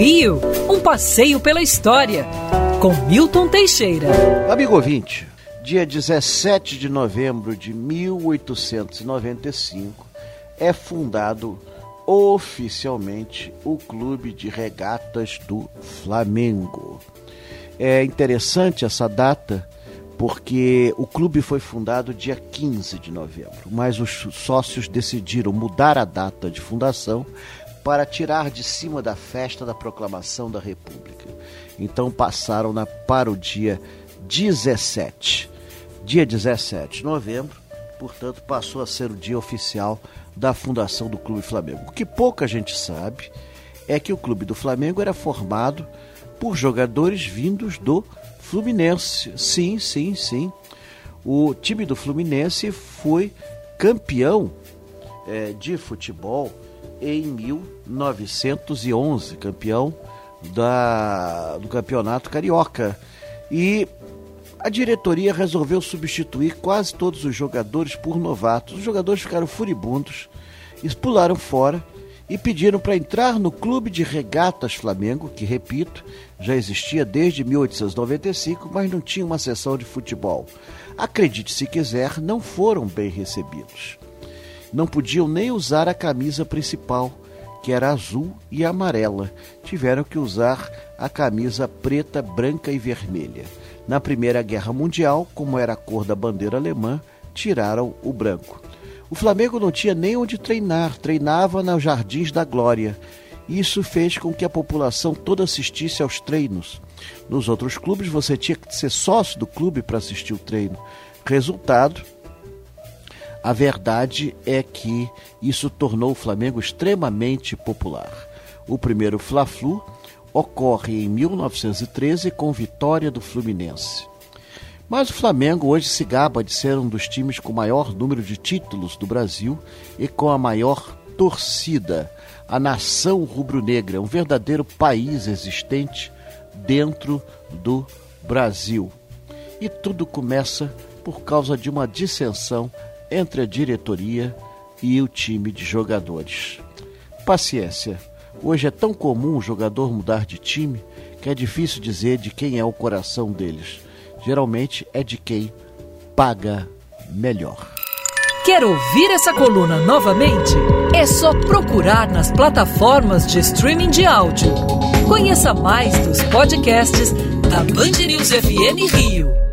Rio, um passeio pela história, com Milton Teixeira. Amigo ouvinte, dia 17 de novembro de 1895 é fundado oficialmente o Clube de Regatas do Flamengo. É interessante essa data porque o clube foi fundado dia 15 de novembro, mas os sócios decidiram mudar a data de fundação para tirar de cima da festa da proclamação da República. Então passaram na, para o dia 17. Dia 17 de novembro, portanto, passou a ser o dia oficial da fundação do Clube Flamengo. O que pouca gente sabe é que o Clube do Flamengo era formado por jogadores vindos do Fluminense. Sim, sim, sim. O time do Fluminense foi campeão é, de futebol em 1911, campeão da, do campeonato carioca. E a diretoria resolveu substituir quase todos os jogadores por novatos. Os jogadores ficaram furibundos, pularam fora e pediram para entrar no Clube de Regatas Flamengo, que, repito, já existia desde 1895, mas não tinha uma sessão de futebol. Acredite se quiser, não foram bem recebidos. Não podiam nem usar a camisa principal, que era azul e amarela. Tiveram que usar a camisa preta, branca e vermelha. Na Primeira Guerra Mundial, como era a cor da bandeira alemã, tiraram o branco. O Flamengo não tinha nem onde treinar, treinava nos Jardins da Glória. Isso fez com que a população toda assistisse aos treinos. Nos outros clubes, você tinha que ser sócio do clube para assistir o treino. Resultado, a verdade é que isso tornou o Flamengo extremamente popular. O primeiro Fla-Flu ocorre em 1913 com vitória do Fluminense. Mas o Flamengo hoje se gaba de ser um dos times com maior número de títulos do Brasil e com a maior torcida. A nação rubro-negra, um verdadeiro país existente dentro do Brasil. E tudo começa por causa de uma dissensão entre a diretoria e o time de jogadores. Paciência. Hoje é tão comum o jogador mudar de time que é difícil dizer de quem é o coração deles geralmente é de quem paga melhor. Quer ouvir essa coluna novamente? É só procurar nas plataformas de streaming de áudio. Conheça mais dos podcasts da Band News FM Rio.